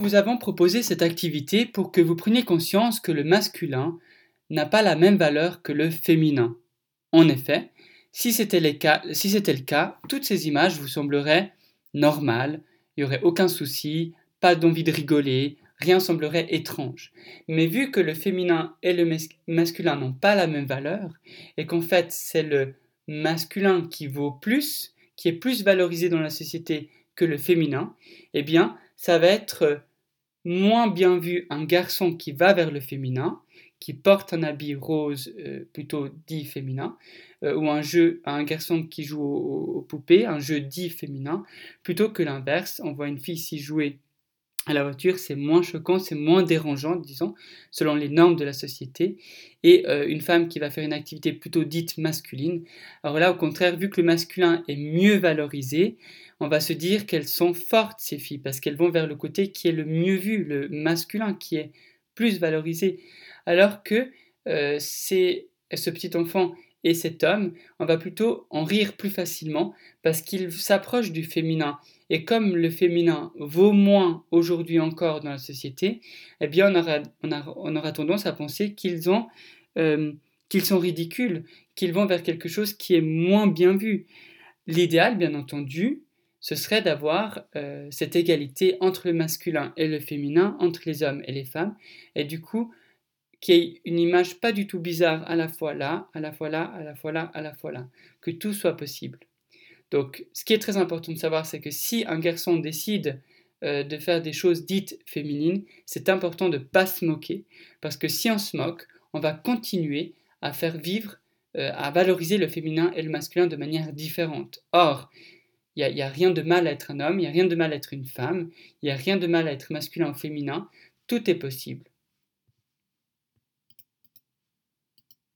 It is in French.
Nous avons proposé cette activité pour que vous preniez conscience que le masculin n'a pas la même valeur que le féminin. En effet, si c'était le cas, toutes ces images vous sembleraient normales, il n'y aurait aucun souci, pas d'envie de rigoler, rien semblerait étrange. Mais vu que le féminin et le masculin n'ont pas la même valeur, et qu'en fait c'est le masculin qui vaut plus, qui est plus valorisé dans la société que le féminin, eh bien, ça va être moins bien vu un garçon qui va vers le féminin, qui porte un habit rose euh, plutôt dit féminin, euh, ou un jeu, un garçon qui joue aux, poupées, un jeu dit féminin, plutôt que l'inverse. On voit une fille s'y jouer à la voiture, c'est moins choquant, c'est moins dérangeant, disons, selon les normes de la société, et euh, une femme qui va faire une activité plutôt dite masculine. Alors là, au contraire, vu que le masculin est mieux valorisé, on va se dire qu'elles sont fortes, ces filles, parce qu'elles vont vers le côté qui est le mieux vu, le masculin, qui est plus valorisé. Alors que euh, c'est ce petit enfant et cet homme, on va plutôt en rire plus facilement parce qu'il s'approche du féminin. Et comme le féminin vaut moins aujourd'hui encore dans la société, eh bien on aura, tendance à penser euh, qu'ils sont ridicules, qu'ils vont vers quelque chose qui est moins bien vu. L'idéal, bien entendu, ce serait d'avoir euh, cette égalité entre le masculin et le féminin, entre les hommes et les femmes, et du coup, qu'il y ait une image pas du tout bizarre à la fois là, à la fois là, à la fois là, à la fois là, que tout soit possible. Donc, ce qui est très important de savoir, c'est que si un garçon décide euh, de faire des choses dites féminines, c'est important de ne pas se moquer, parce que si on se moque, on va continuer à faire vivre, euh, à valoriser le féminin et le masculin de manière différente. Or, il n'y a, a, rien de mal à être un homme, il n'y a rien de mal à être une femme, il n'y a rien de mal à être masculin ou féminin, tout est possible.